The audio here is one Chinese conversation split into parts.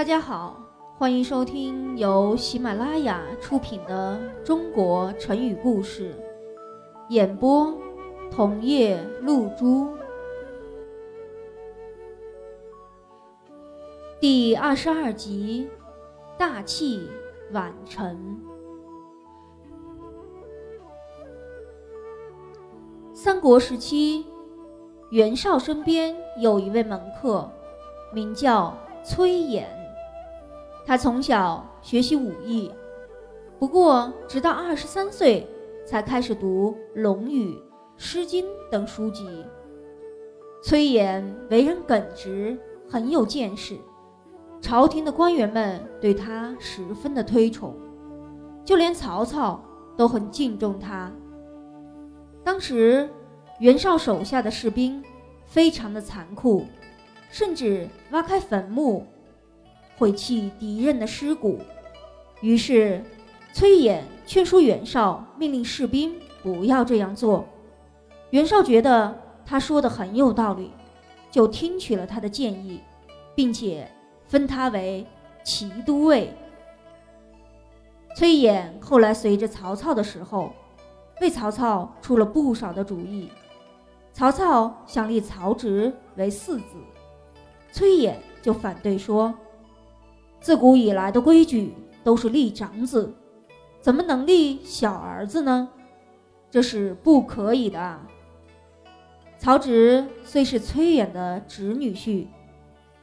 大家好，欢迎收听由喜马拉雅出品的《中国成语故事》，演播桐叶露珠。第二十二集，大器晚成。三国时期，袁绍身边有一位门客，名叫崔琰。他从小学习武艺，不过直到二十三岁才开始读《论语》《诗经》等书籍。崔琰为人耿直，很有见识，朝廷的官员们对他十分的推崇，就连曹操都很敬重他。当时袁绍手下的士兵非常的残酷，甚至挖开坟墓。毁弃敌人的尸骨，于是崔琰劝说袁绍，命令士兵不要这样做。袁绍觉得他说的很有道理，就听取了他的建议，并且封他为骑都尉。崔琰后来随着曹操的时候，为曹操出了不少的主意。曹操想立曹植为嗣子，崔琰就反对说。自古以来的规矩都是立长子，怎么能立小儿子呢？这是不可以的。曹植虽是崔琰的侄女婿，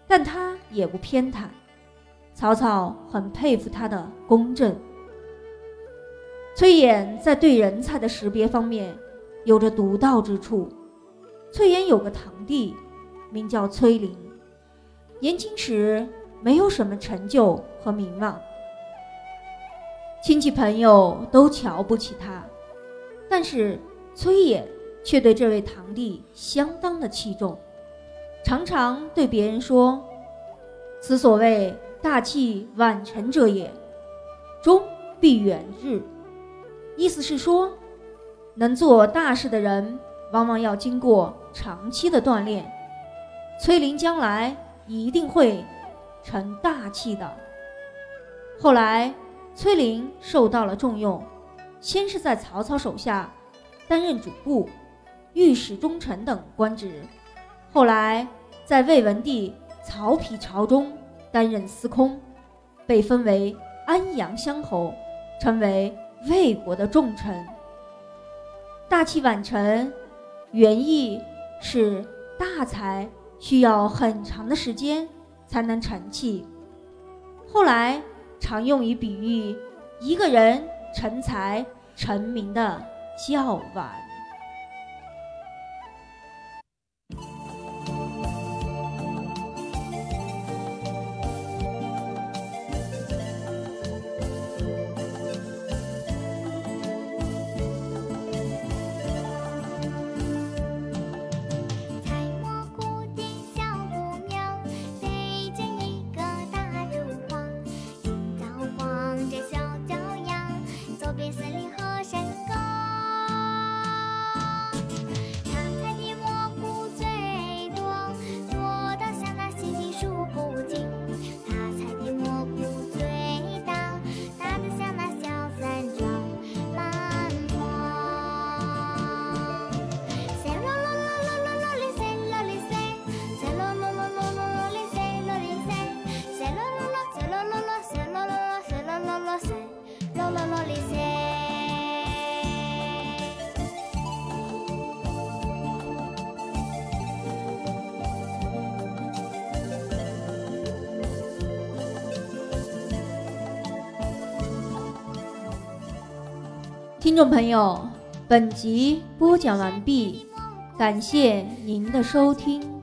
但他也不偏袒。曹操很佩服他的公正。崔琰在对人才的识别方面有着独到之处。崔琰有个堂弟，名叫崔林，年轻时。没有什么成就和名望，亲戚朋友都瞧不起他，但是崔琰却对这位堂弟相当的器重，常常对别人说：“此所谓大器晚成者也，终必远日。”意思是说，能做大事的人，往往要经过长期的锻炼。崔林将来一定会。成大器的。后来，崔林受到了重用，先是在曹操手下担任主簿、御史中丞等官职，后来在魏文帝曹丕朝中担任司空，被封为安阳乡侯，成为魏国的重臣。大器晚成，原意是大才需要很长的时间。才能成器，后来常用于比喻一个人成才成名的较晚。听众朋友，本集播讲完毕，感谢您的收听。